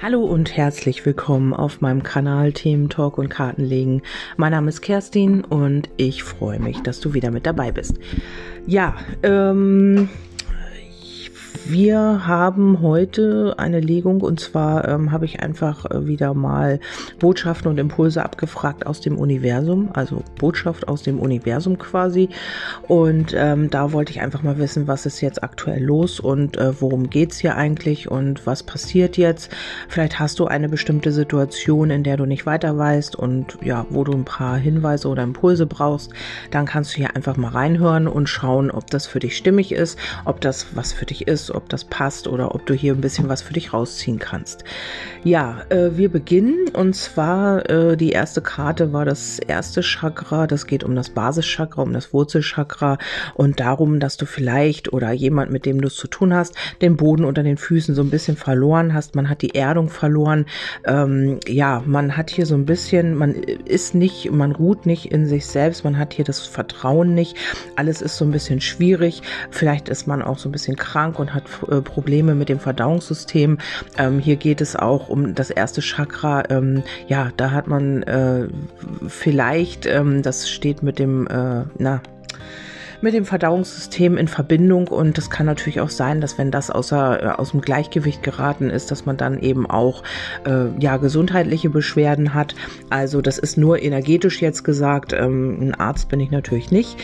Hallo und herzlich willkommen auf meinem Kanal Themen Talk und Kartenlegen. Mein Name ist Kerstin und ich freue mich, dass du wieder mit dabei bist. Ja, ähm, wir haben heute eine Legung und zwar ähm, habe ich einfach äh, wieder mal Botschaften und Impulse abgefragt aus dem Universum, also Botschaft aus dem Universum quasi. Und ähm, da wollte ich einfach mal wissen, was ist jetzt aktuell los und äh, worum geht's hier eigentlich und was passiert jetzt. Vielleicht hast du eine bestimmte Situation, in der du nicht weiter weißt und ja, wo du ein paar Hinweise oder Impulse brauchst, dann kannst du hier einfach mal reinhören und schauen, ob das für dich stimmig ist, ob das was für dich ist, ob das passt oder ob du hier ein bisschen was für dich rausziehen kannst. Ja, äh, wir beginnen und zwar äh, die erste Karte war das erste Chakra. Das geht um das Basischakra, um das Wurzelchakra und darum, dass du vielleicht oder jemand, mit dem du es zu tun hast, den Boden unter den Füßen so ein bisschen verloren hast. Man hat die Erdung verloren. Ähm, ja, man hat hier so ein bisschen, man ist nicht, man ruht nicht in sich selbst. Man hat hier das Vertrauen nicht. Alles ist so ein bisschen schwierig. Vielleicht ist man auch so ein bisschen krank und hat äh, Probleme mit dem Verdauungssystem. Ähm, hier geht es auch um das erste Chakra. Ähm, ja, da hat man äh, vielleicht, ähm, das steht mit dem, äh, na, mit dem Verdauungssystem in Verbindung und es kann natürlich auch sein, dass wenn das außer, äh, aus dem Gleichgewicht geraten ist, dass man dann eben auch äh, ja gesundheitliche Beschwerden hat. Also das ist nur energetisch jetzt gesagt. Ähm, ein Arzt bin ich natürlich nicht.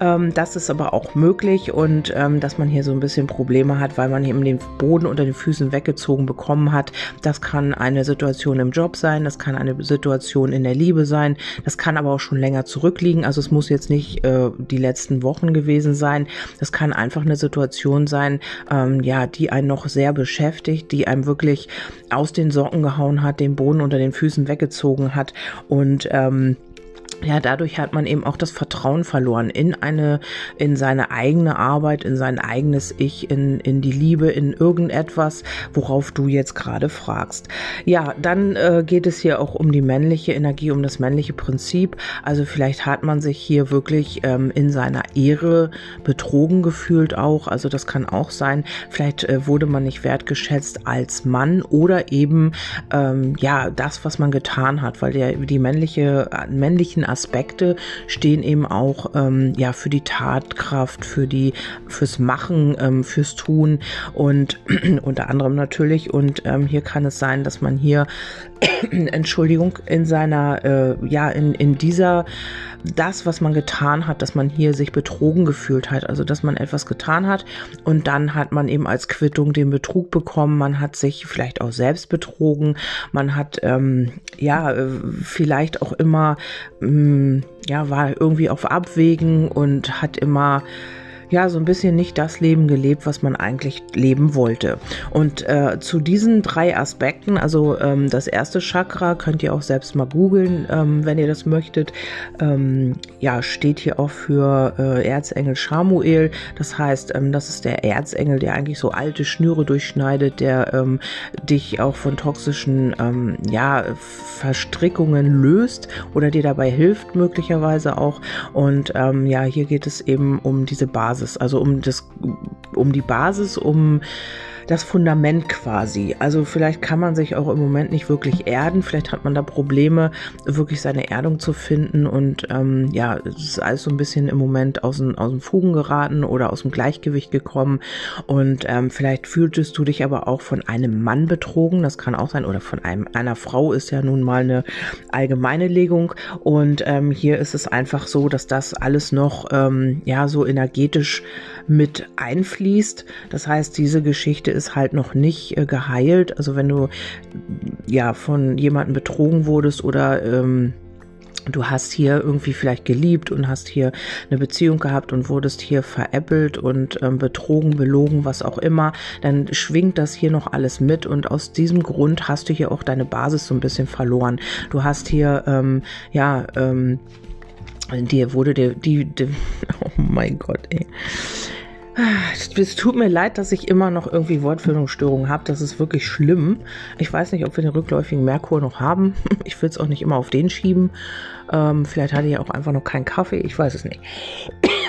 Ähm, das ist aber auch möglich und ähm, dass man hier so ein bisschen Probleme hat, weil man eben den Boden unter den Füßen weggezogen bekommen hat. Das kann eine Situation im Job sein, das kann eine Situation in der Liebe sein, das kann aber auch schon länger zurückliegen. Also es muss jetzt nicht äh, die letzten Wochen Wochen gewesen sein. Das kann einfach eine Situation sein, ähm, ja, die einen noch sehr beschäftigt, die einem wirklich aus den Socken gehauen hat, den Boden unter den Füßen weggezogen hat und ähm, ja, dadurch hat man eben auch das Vertrauen verloren in eine, in seine eigene Arbeit, in sein eigenes Ich, in, in die Liebe, in irgendetwas, worauf du jetzt gerade fragst. Ja, dann äh, geht es hier auch um die männliche Energie, um das männliche Prinzip. Also vielleicht hat man sich hier wirklich ähm, in seiner Ehre betrogen gefühlt auch. Also das kann auch sein. Vielleicht äh, wurde man nicht wertgeschätzt als Mann oder eben, ähm, ja, das, was man getan hat, weil der, die männliche, äh, männlichen Aspekte stehen eben auch ähm, ja für die Tatkraft, für die fürs Machen, ähm, fürs Tun und unter anderem natürlich. Und ähm, hier kann es sein, dass man hier Entschuldigung in seiner äh, ja in in dieser das, was man getan hat, dass man hier sich betrogen gefühlt hat, also dass man etwas getan hat und dann hat man eben als Quittung den Betrug bekommen, man hat sich vielleicht auch selbst betrogen, man hat ähm, ja äh, vielleicht auch immer ähm, ja war irgendwie auf Abwägen und hat immer ja so ein bisschen nicht das Leben gelebt, was man eigentlich leben wollte. Und äh, zu diesen drei Aspekten, also ähm, das erste Chakra, könnt ihr auch selbst mal googeln, ähm, wenn ihr das möchtet. Ähm, ja, steht hier auch für äh, Erzengel Shamuel. Das heißt, ähm, das ist der Erzengel, der eigentlich so alte Schnüre durchschneidet, der ähm, dich auch von toxischen ähm, ja, Verstrickungen löst oder dir dabei hilft, möglicherweise auch. Und ja, hier geht es eben um diese Basis. Basis, also um das, um die Basis, um das Fundament quasi. Also vielleicht kann man sich auch im Moment nicht wirklich erden, vielleicht hat man da Probleme, wirklich seine Erdung zu finden. Und ähm, ja, es ist alles so ein bisschen im Moment aus dem, aus dem Fugen geraten oder aus dem Gleichgewicht gekommen. Und ähm, vielleicht fühltest du dich aber auch von einem Mann betrogen, das kann auch sein, oder von einem, einer Frau ist ja nun mal eine allgemeine Legung. Und ähm, hier ist es einfach so, dass das alles noch ähm, ja so energetisch mit einfließt. Das heißt, diese Geschichte ist halt noch nicht äh, geheilt. Also wenn du ja von jemandem betrogen wurdest oder ähm, du hast hier irgendwie vielleicht geliebt und hast hier eine Beziehung gehabt und wurdest hier veräppelt und ähm, betrogen, belogen, was auch immer, dann schwingt das hier noch alles mit und aus diesem Grund hast du hier auch deine Basis so ein bisschen verloren. Du hast hier, ähm, ja, ähm, dir wurde der, die, die, oh mein Gott, ey. Es tut mir leid, dass ich immer noch irgendwie Wortfindungsstörungen habe. Das ist wirklich schlimm. Ich weiß nicht, ob wir den rückläufigen Merkur noch haben. Ich will es auch nicht immer auf den schieben. Ähm, vielleicht hatte ich auch einfach noch keinen Kaffee. Ich weiß es nicht.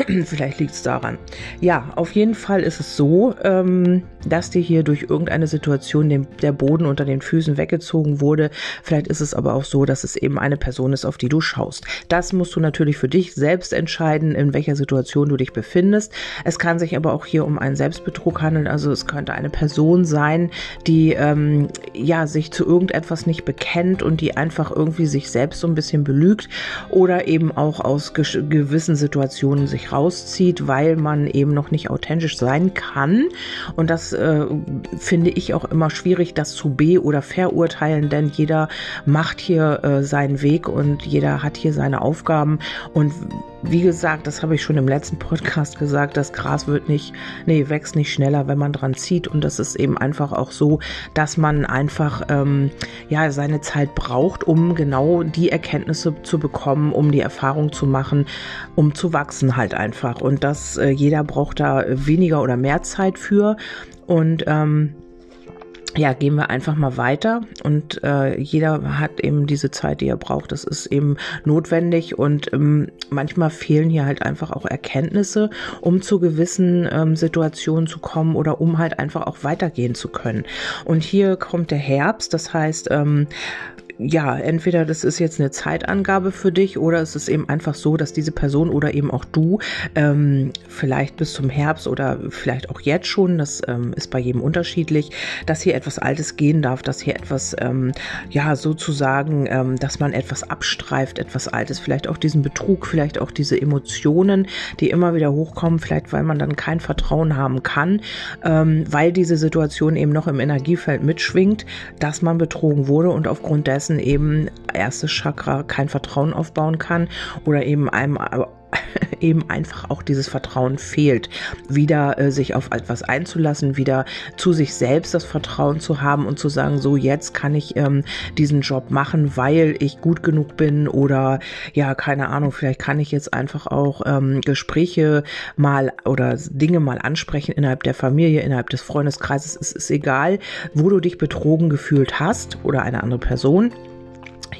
Vielleicht liegt es daran. Ja, auf jeden Fall ist es so, ähm, dass dir hier durch irgendeine Situation den, der Boden unter den Füßen weggezogen wurde. Vielleicht ist es aber auch so, dass es eben eine Person ist, auf die du schaust. Das musst du natürlich für dich selbst entscheiden, in welcher Situation du dich befindest. Es kann sich aber auch hier um einen Selbstbetrug handeln. Also es könnte eine Person sein, die ähm, ja sich zu irgendetwas nicht bekennt und die einfach irgendwie sich selbst so ein bisschen belügt oder eben auch aus gewissen Situationen sich rauszieht, weil man eben noch nicht authentisch sein kann. Und das äh, finde ich auch immer schwierig, das zu be- oder verurteilen, denn jeder macht hier äh, seinen Weg und jeder hat hier seine Aufgaben. Und wie gesagt, das habe ich schon im letzten Podcast gesagt, das Gras wird nicht, nee, wächst nicht schneller, wenn man dran zieht. Und das ist eben einfach auch so, dass man einfach ähm, ja seine Zeit braucht, um genau die Erkenntnisse zu bekommen, um die Erfahrung zu machen, um zu wachsen halt einfach. Und das äh, jeder braucht da weniger oder mehr Zeit für. Und ähm, ja, gehen wir einfach mal weiter und äh, jeder hat eben diese Zeit, die er braucht. Das ist eben notwendig und ähm, manchmal fehlen hier halt einfach auch Erkenntnisse, um zu gewissen ähm, Situationen zu kommen oder um halt einfach auch weitergehen zu können. Und hier kommt der Herbst, das heißt, ähm, ja, entweder das ist jetzt eine Zeitangabe für dich oder es ist eben einfach so, dass diese Person oder eben auch du ähm, vielleicht bis zum Herbst oder vielleicht auch jetzt schon, das ähm, ist bei jedem unterschiedlich, dass hier etwas Altes gehen darf, dass hier etwas, ähm, ja, sozusagen, ähm, dass man etwas abstreift, etwas Altes, vielleicht auch diesen Betrug, vielleicht auch diese Emotionen, die immer wieder hochkommen, vielleicht weil man dann kein Vertrauen haben kann, ähm, weil diese Situation eben noch im Energiefeld mitschwingt, dass man betrogen wurde und aufgrund dessen dessen eben erstes Chakra kein Vertrauen aufbauen kann oder eben einem eben einfach auch dieses Vertrauen fehlt, wieder äh, sich auf etwas einzulassen, wieder zu sich selbst das Vertrauen zu haben und zu sagen, so jetzt kann ich ähm, diesen Job machen, weil ich gut genug bin oder ja, keine Ahnung, vielleicht kann ich jetzt einfach auch ähm, Gespräche mal oder Dinge mal ansprechen innerhalb der Familie, innerhalb des Freundeskreises. Es ist egal, wo du dich betrogen gefühlt hast oder eine andere Person.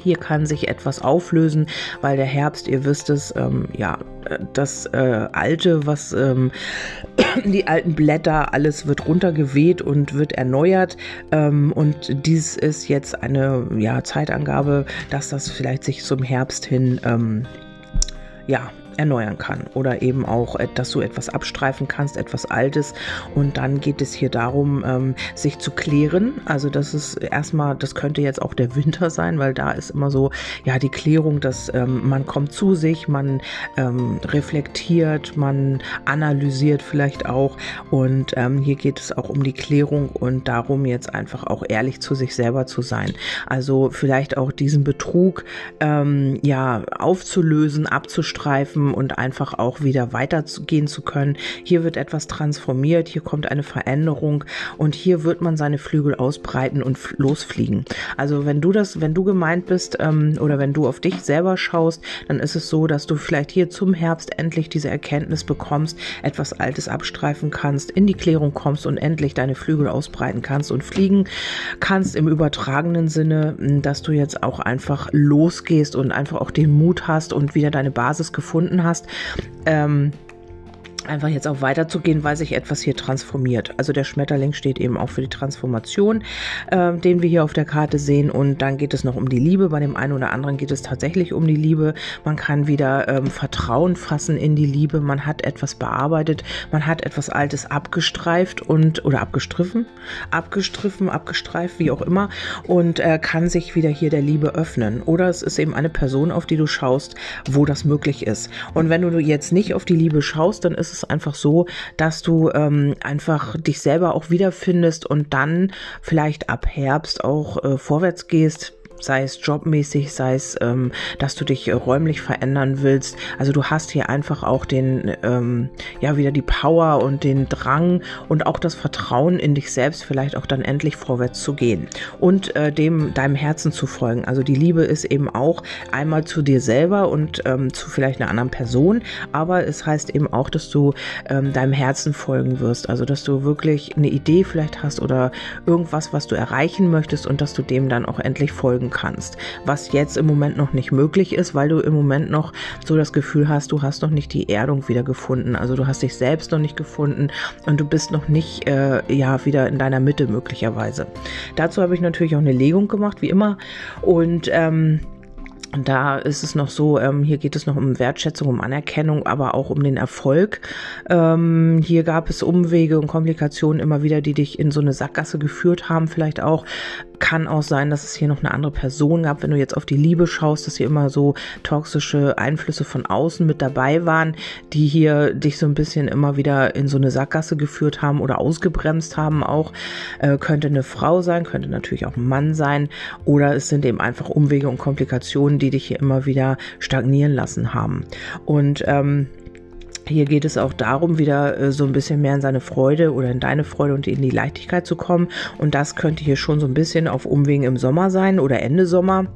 Hier kann sich etwas auflösen, weil der Herbst, ihr wisst es, ähm, ja, das äh, Alte, was ähm, die alten Blätter, alles wird runtergeweht und wird erneuert. Ähm, und dies ist jetzt eine ja, Zeitangabe, dass das vielleicht sich zum Herbst hin ähm, ja, erneuern kann oder eben auch, äh, dass du etwas abstreifen kannst, etwas Altes. Und dann geht es hier darum, ähm, sich zu klären. Also das ist erstmal, das könnte jetzt auch der Winter sein, weil da ist immer so, ja, die Klärung, dass ähm, man kommt zu sich, man ähm, reflektiert, man analysiert vielleicht auch. Und hier geht es auch um die Klärung und darum, jetzt einfach auch ehrlich zu sich selber zu sein. Also vielleicht auch diesen Betrug ja aufzulösen, abzustreifen und einfach auch wieder weitergehen zu können. Hier wird etwas transformiert, hier kommt eine Veränderung und hier wird man seine Flügel ausbreiten und losfliegen. Also wenn du das, wenn du gemeint bist ähm, oder wenn du auf dich selber schaust, dann ist es so, dass du vielleicht hier zum Herbst endlich diese Erkenntnis bekommst, etwas Altes abstreifen kannst, in die Klärung kommst und endlich deine Flügel ausbreiten kannst und fliegen kannst im übertragenen Sinne, dass du jetzt auch einfach losgehst und einfach auch den Mut hast und wieder deine Basis gefunden hast. Ähm, einfach jetzt auch weiterzugehen, weil sich etwas hier transformiert. Also der Schmetterling steht eben auch für die Transformation, äh, den wir hier auf der Karte sehen. Und dann geht es noch um die Liebe. Bei dem einen oder anderen geht es tatsächlich um die Liebe. Man kann wieder ähm, Vertrauen fassen in die Liebe. Man hat etwas bearbeitet. Man hat etwas Altes abgestreift und oder abgestriffen, abgestriffen, abgestreift, wie auch immer. Und äh, kann sich wieder hier der Liebe öffnen. Oder es ist eben eine Person, auf die du schaust, wo das möglich ist. Und wenn du jetzt nicht auf die Liebe schaust, dann ist es es einfach so, dass du ähm, einfach dich selber auch wiederfindest und dann vielleicht ab Herbst auch äh, vorwärts gehst sei es jobmäßig, sei es, ähm, dass du dich äh, räumlich verändern willst. Also du hast hier einfach auch den, ähm, ja, wieder die Power und den Drang und auch das Vertrauen in dich selbst, vielleicht auch dann endlich vorwärts zu gehen und äh, dem deinem Herzen zu folgen. Also die Liebe ist eben auch einmal zu dir selber und ähm, zu vielleicht einer anderen Person, aber es heißt eben auch, dass du ähm, deinem Herzen folgen wirst. Also dass du wirklich eine Idee vielleicht hast oder irgendwas, was du erreichen möchtest und dass du dem dann auch endlich folgen leben kannst. Was jetzt im Moment noch nicht möglich ist, weil du im Moment noch so das Gefühl hast, du hast noch nicht die Erdung wieder gefunden. Also du hast dich selbst noch nicht gefunden und du bist noch nicht äh, ja wieder in deiner Mitte möglicherweise. Dazu habe ich natürlich auch eine Legung gemacht, wie immer. Und ähm, da ist es noch so, ähm, hier geht es noch um Wertschätzung, um Anerkennung, aber auch um den Erfolg. Ähm, hier gab es Umwege und Komplikationen immer wieder, die dich in so eine Sackgasse geführt haben, vielleicht auch kann auch sein, dass es hier noch eine andere Person gab. Wenn du jetzt auf die Liebe schaust, dass hier immer so toxische Einflüsse von außen mit dabei waren, die hier dich so ein bisschen immer wieder in so eine Sackgasse geführt haben oder ausgebremst haben auch. Äh, könnte eine Frau sein, könnte natürlich auch ein Mann sein. Oder es sind eben einfach Umwege und Komplikationen, die dich hier immer wieder stagnieren lassen haben. Und ähm, hier geht es auch darum, wieder äh, so ein bisschen mehr in seine Freude oder in deine Freude und in die Leichtigkeit zu kommen. Und das könnte hier schon so ein bisschen auf Umwegen im Sommer sein oder Ende Sommer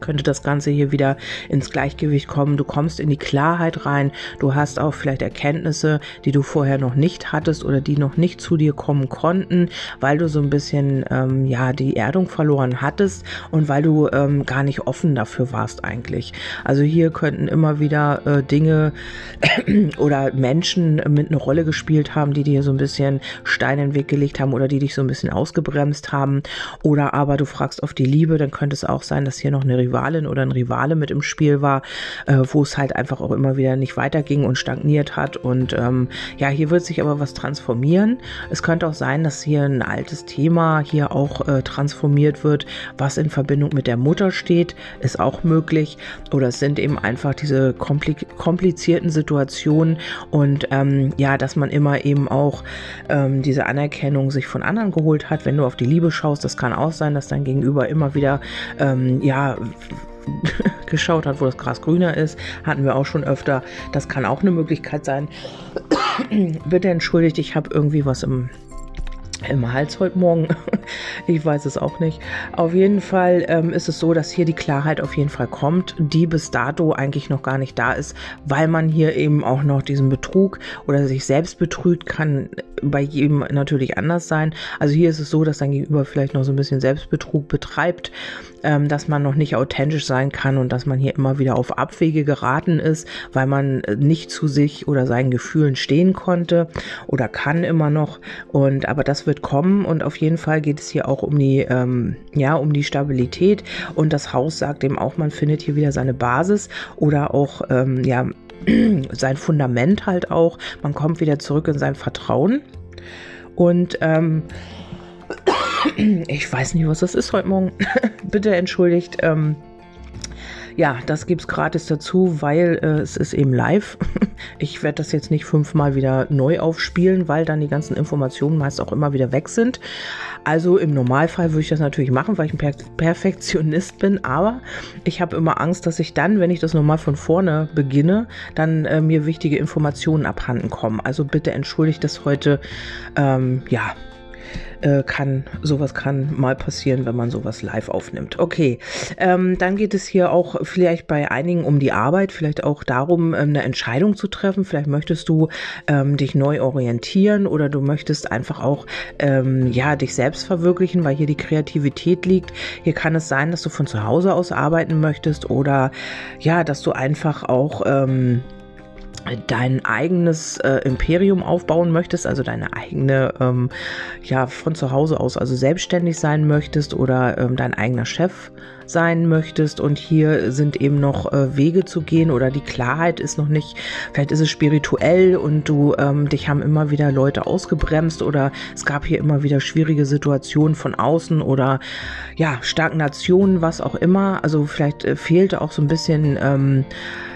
könnte das Ganze hier wieder ins Gleichgewicht kommen. Du kommst in die Klarheit rein. Du hast auch vielleicht Erkenntnisse, die du vorher noch nicht hattest oder die noch nicht zu dir kommen konnten, weil du so ein bisschen ähm, ja die Erdung verloren hattest und weil du ähm, gar nicht offen dafür warst eigentlich. Also hier könnten immer wieder äh, Dinge oder Menschen mit einer Rolle gespielt haben, die dir so ein bisschen Steine in den Weg gelegt haben oder die dich so ein bisschen ausgebremst haben. Oder aber du fragst auf die Liebe, dann könnte es auch sein, dass hier noch eine Rivalin oder ein Rivale mit im Spiel war, äh, wo es halt einfach auch immer wieder nicht weiterging und stagniert hat. Und ähm, ja, hier wird sich aber was transformieren. Es könnte auch sein, dass hier ein altes Thema hier auch äh, transformiert wird, was in Verbindung mit der Mutter steht, ist auch möglich. Oder es sind eben einfach diese komplizierten Situationen und ähm, ja, dass man immer eben auch ähm, diese Anerkennung sich von anderen geholt hat. Wenn du auf die Liebe schaust, das kann auch sein, dass dein Gegenüber immer wieder ähm, ja geschaut hat, wo das Gras grüner ist. Hatten wir auch schon öfter. Das kann auch eine Möglichkeit sein. Bitte entschuldigt, ich habe irgendwie was im im Hals heute Morgen. ich weiß es auch nicht. Auf jeden Fall ähm, ist es so, dass hier die Klarheit auf jeden Fall kommt, die bis dato eigentlich noch gar nicht da ist, weil man hier eben auch noch diesen Betrug oder sich selbst betrügt, kann bei jedem natürlich anders sein. Also hier ist es so, dass dein Gegenüber vielleicht noch so ein bisschen Selbstbetrug betreibt, ähm, dass man noch nicht authentisch sein kann und dass man hier immer wieder auf Abwege geraten ist, weil man nicht zu sich oder seinen Gefühlen stehen konnte oder kann immer noch. Und aber das wird kommen und auf jeden Fall geht es hier auch um die, ähm, ja, um die Stabilität und das Haus sagt eben auch, man findet hier wieder seine Basis oder auch, ähm, ja, sein Fundament halt auch. Man kommt wieder zurück in sein Vertrauen und ähm, ich weiß nicht, was das ist heute Morgen. Bitte entschuldigt. Ähm, ja, das gibt es gratis dazu, weil äh, es ist eben live. Ich werde das jetzt nicht fünfmal wieder neu aufspielen, weil dann die ganzen Informationen meist auch immer wieder weg sind. Also im Normalfall würde ich das natürlich machen, weil ich ein per Perfektionist bin, aber ich habe immer Angst, dass ich dann, wenn ich das nochmal von vorne beginne, dann äh, mir wichtige Informationen abhanden kommen. Also bitte entschuldigt das heute. Ähm, ja, äh, kann, sowas kann mal passieren, wenn man sowas live aufnimmt. Okay, ähm, dann geht es hier auch vielleicht bei einigen um die Arbeit, vielleicht auch darum, ähm, eine Entscheidung zu treffen. Vielleicht möchtest du ähm, dich neu orientieren oder du möchtest einfach auch ähm, ja dich selbst verwirklichen, weil hier die Kreativität liegt. Hier kann es sein, dass du von zu Hause aus arbeiten möchtest oder ja, dass du einfach auch ähm, dein eigenes äh, Imperium aufbauen möchtest, also deine eigene, ähm, ja, von zu Hause aus, also selbstständig sein möchtest oder ähm, dein eigener Chef sein möchtest und hier sind eben noch äh, Wege zu gehen oder die Klarheit ist noch nicht, vielleicht ist es spirituell und du, ähm, dich haben immer wieder Leute ausgebremst oder es gab hier immer wieder schwierige Situationen von außen oder ja, Stagnationen, was auch immer, also vielleicht äh, fehlte auch so ein bisschen, ähm,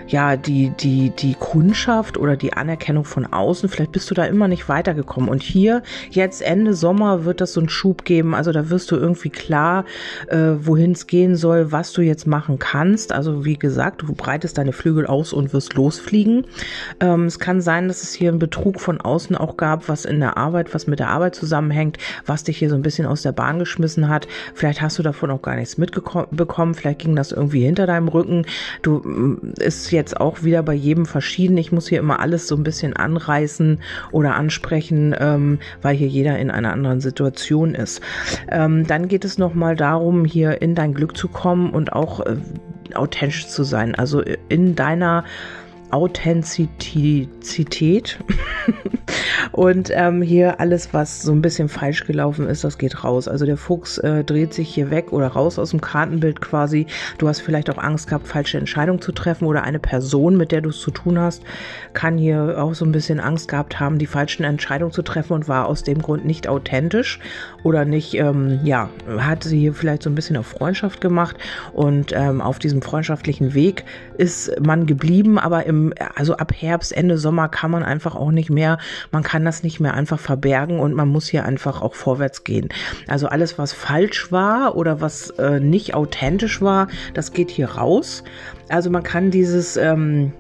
ja, die, die, die Kundschaft oder die Anerkennung von außen. Vielleicht bist du da immer nicht weitergekommen. Und hier, jetzt Ende Sommer, wird das so einen Schub geben. Also da wirst du irgendwie klar, äh, wohin es gehen soll, was du jetzt machen kannst. Also wie gesagt, du breitest deine Flügel aus und wirst losfliegen. Ähm, es kann sein, dass es hier einen Betrug von außen auch gab, was in der Arbeit, was mit der Arbeit zusammenhängt, was dich hier so ein bisschen aus der Bahn geschmissen hat. Vielleicht hast du davon auch gar nichts mitbekommen. Vielleicht ging das irgendwie hinter deinem Rücken. Du mm, ist jetzt auch wieder bei jedem verschieden. Ich muss hier immer alles so ein bisschen anreißen oder ansprechen, ähm, weil hier jeder in einer anderen Situation ist. Ähm, dann geht es nochmal darum, hier in dein Glück zu kommen und auch äh, authentisch zu sein. Also in deiner Authentizität. und ähm, hier alles, was so ein bisschen falsch gelaufen ist, das geht raus. Also der Fuchs äh, dreht sich hier weg oder raus aus dem Kartenbild quasi. Du hast vielleicht auch Angst gehabt, falsche Entscheidungen zu treffen oder eine Person, mit der du es zu tun hast, kann hier auch so ein bisschen Angst gehabt haben, die falschen Entscheidungen zu treffen und war aus dem Grund nicht authentisch oder nicht, ähm, ja, hat sie hier vielleicht so ein bisschen auf Freundschaft gemacht und ähm, auf diesem freundschaftlichen Weg ist man geblieben, aber im also ab Herbst, Ende Sommer kann man einfach auch nicht mehr, man kann das nicht mehr einfach verbergen und man muss hier einfach auch vorwärts gehen. Also alles, was falsch war oder was äh, nicht authentisch war, das geht hier raus. Also man kann dieses, ähm,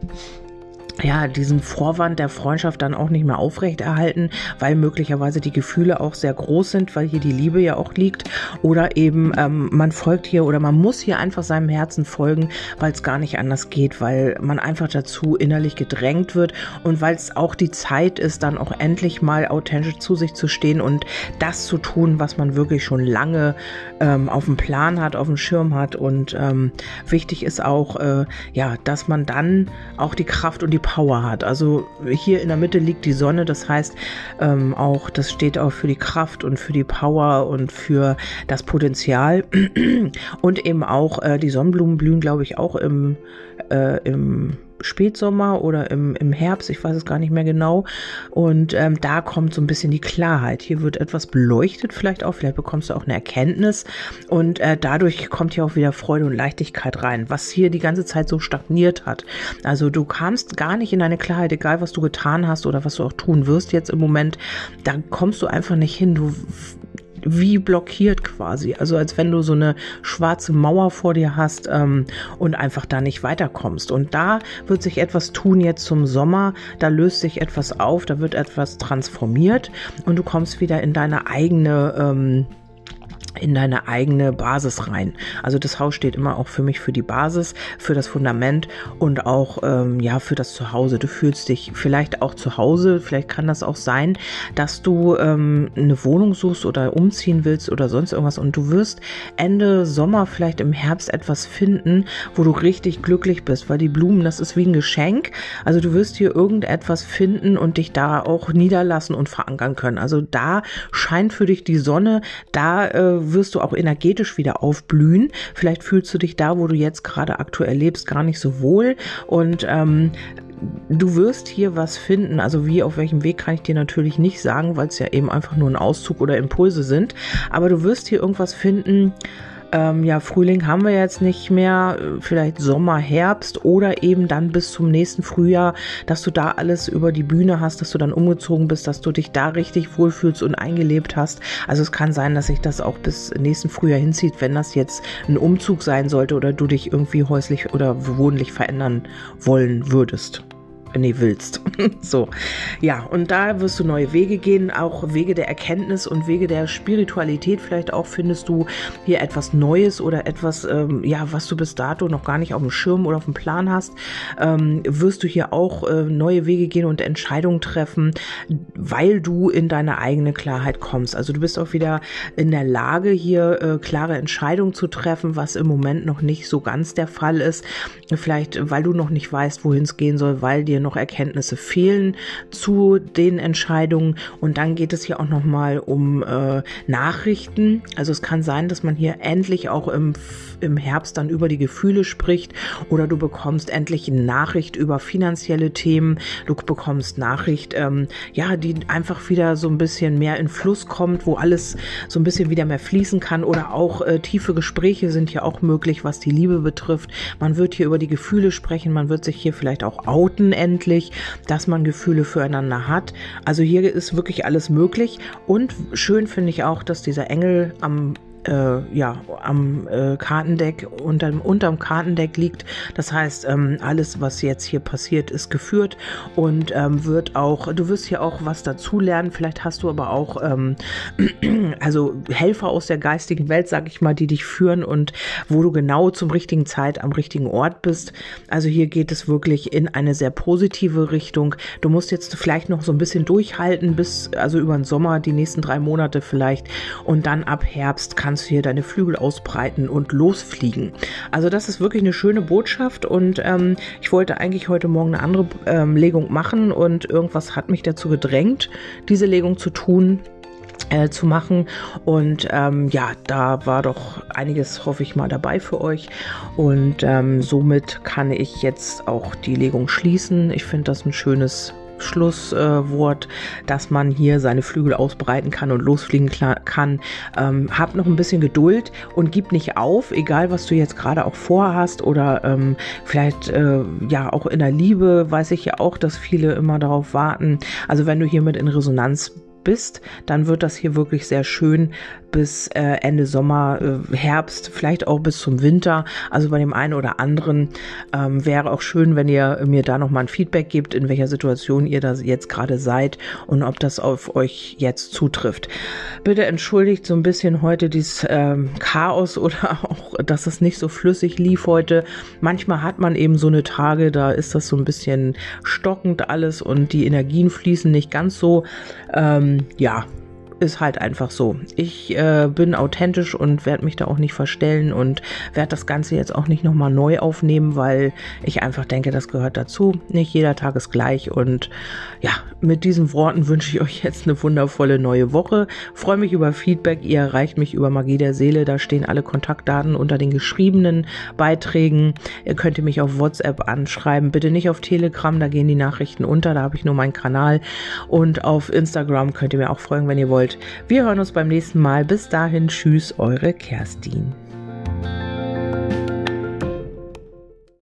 ja, diesen Vorwand der Freundschaft dann auch nicht mehr aufrechterhalten, weil möglicherweise die Gefühle auch sehr groß sind, weil hier die Liebe ja auch liegt. Oder eben ähm, man folgt hier oder man muss hier einfach seinem Herzen folgen, weil es gar nicht anders geht, weil man einfach dazu innerlich gedrängt wird und weil es auch die Zeit ist, dann auch endlich mal authentisch zu sich zu stehen und das zu tun, was man wirklich schon lange ähm, auf dem Plan hat, auf dem Schirm hat. Und ähm, wichtig ist auch, äh, ja, dass man dann auch die Kraft und die Power hat. Also hier in der Mitte liegt die Sonne, das heißt ähm, auch, das steht auch für die Kraft und für die Power und für das Potenzial. Und eben auch äh, die Sonnenblumen blühen, glaube ich, auch im, äh, im Spätsommer oder im, im Herbst, ich weiß es gar nicht mehr genau. Und ähm, da kommt so ein bisschen die Klarheit. Hier wird etwas beleuchtet, vielleicht auch, vielleicht bekommst du auch eine Erkenntnis und äh, dadurch kommt hier auch wieder Freude und Leichtigkeit rein, was hier die ganze Zeit so stagniert hat. Also du kamst gar nicht in eine Klarheit, egal was du getan hast oder was du auch tun wirst jetzt im Moment, da kommst du einfach nicht hin. Du wie blockiert quasi. Also als wenn du so eine schwarze Mauer vor dir hast ähm, und einfach da nicht weiterkommst. Und da wird sich etwas tun jetzt zum Sommer. Da löst sich etwas auf, da wird etwas transformiert und du kommst wieder in deine eigene ähm, in deine eigene Basis rein. Also das Haus steht immer auch für mich für die Basis, für das Fundament und auch ähm, ja für das Zuhause. Du fühlst dich vielleicht auch zu Hause. Vielleicht kann das auch sein, dass du ähm, eine Wohnung suchst oder umziehen willst oder sonst irgendwas und du wirst Ende Sommer vielleicht im Herbst etwas finden, wo du richtig glücklich bist, weil die Blumen, das ist wie ein Geschenk. Also du wirst hier irgendetwas finden und dich da auch niederlassen und verankern können. Also da scheint für dich die Sonne, da äh, wirst du auch energetisch wieder aufblühen. Vielleicht fühlst du dich da, wo du jetzt gerade aktuell lebst, gar nicht so wohl und ähm, du wirst hier was finden. Also wie, auf welchem Weg kann ich dir natürlich nicht sagen, weil es ja eben einfach nur ein Auszug oder Impulse sind. Aber du wirst hier irgendwas finden, ähm, ja, Frühling haben wir jetzt nicht mehr, vielleicht Sommer, Herbst oder eben dann bis zum nächsten Frühjahr, dass du da alles über die Bühne hast, dass du dann umgezogen bist, dass du dich da richtig wohlfühlst und eingelebt hast. Also es kann sein, dass sich das auch bis nächsten Frühjahr hinzieht, wenn das jetzt ein Umzug sein sollte oder du dich irgendwie häuslich oder wohnlich verändern wollen würdest nee, willst. so. Ja, und da wirst du neue Wege gehen, auch Wege der Erkenntnis und Wege der Spiritualität. Vielleicht auch findest du hier etwas Neues oder etwas, ähm, ja, was du bis dato noch gar nicht auf dem Schirm oder auf dem Plan hast. Ähm, wirst du hier auch äh, neue Wege gehen und Entscheidungen treffen, weil du in deine eigene Klarheit kommst. Also du bist auch wieder in der Lage, hier äh, klare Entscheidungen zu treffen, was im Moment noch nicht so ganz der Fall ist. Vielleicht, weil du noch nicht weißt, wohin es gehen soll, weil dir noch Erkenntnisse fehlen zu den Entscheidungen. Und dann geht es hier auch noch mal um äh, Nachrichten. Also es kann sein, dass man hier endlich auch im, im Herbst dann über die Gefühle spricht oder du bekommst endlich eine Nachricht über finanzielle Themen. Du bekommst Nachricht, ähm, ja, die einfach wieder so ein bisschen mehr in Fluss kommt, wo alles so ein bisschen wieder mehr fließen kann oder auch äh, tiefe Gespräche sind hier auch möglich, was die Liebe betrifft. Man wird hier über die Gefühle sprechen, man wird sich hier vielleicht auch outen endlich, dass man Gefühle füreinander hat. Also hier ist wirklich alles möglich und schön finde ich auch, dass dieser Engel am äh, ja, am äh, Kartendeck, unterm, unterm Kartendeck liegt. Das heißt, ähm, alles, was jetzt hier passiert, ist geführt und ähm, wird auch, du wirst hier auch was dazulernen. Vielleicht hast du aber auch, ähm, also Helfer aus der geistigen Welt, sag ich mal, die dich führen und wo du genau zum richtigen Zeit am richtigen Ort bist. Also hier geht es wirklich in eine sehr positive Richtung. Du musst jetzt vielleicht noch so ein bisschen durchhalten bis, also über den Sommer, die nächsten drei Monate vielleicht und dann ab Herbst kann kannst du hier deine Flügel ausbreiten und losfliegen. Also das ist wirklich eine schöne Botschaft und ähm, ich wollte eigentlich heute Morgen eine andere ähm, Legung machen und irgendwas hat mich dazu gedrängt, diese Legung zu tun äh, zu machen. Und ähm, ja, da war doch einiges, hoffe ich mal, dabei für euch. Und ähm, somit kann ich jetzt auch die Legung schließen. Ich finde das ein schönes Schlusswort, äh, dass man hier seine Flügel ausbreiten kann und losfliegen kann. Ähm, hab noch ein bisschen Geduld und gib nicht auf, egal was du jetzt gerade auch vorhast oder ähm, vielleicht äh, ja auch in der Liebe weiß ich ja auch, dass viele immer darauf warten. Also wenn du hiermit in Resonanz bist, dann wird das hier wirklich sehr schön bis äh, Ende Sommer, äh, Herbst, vielleicht auch bis zum Winter. Also bei dem einen oder anderen ähm, wäre auch schön, wenn ihr mir da nochmal ein Feedback gebt, in welcher Situation ihr da jetzt gerade seid und ob das auf euch jetzt zutrifft. Bitte entschuldigt so ein bisschen heute dieses ähm, Chaos oder auch, dass es nicht so flüssig lief heute. Manchmal hat man eben so eine Tage, da ist das so ein bisschen stockend alles und die Energien fließen nicht ganz so. Ähm, ja, ist halt einfach so. Ich äh, bin authentisch und werde mich da auch nicht verstellen und werde das Ganze jetzt auch nicht nochmal neu aufnehmen, weil ich einfach denke, das gehört dazu. Nicht jeder Tag ist gleich und ja, mit diesen Worten wünsche ich euch jetzt eine wundervolle neue Woche. Freue mich über Feedback. Ihr erreicht mich über Magie der Seele. Da stehen alle Kontaktdaten unter den geschriebenen Beiträgen. Ihr könnt mich auf WhatsApp anschreiben. Bitte nicht auf Telegram, da gehen die Nachrichten unter. Da habe ich nur meinen Kanal. Und auf Instagram könnt ihr mir auch folgen, wenn ihr wollt. Wir hören uns beim nächsten Mal. Bis dahin, tschüss, eure Kerstin.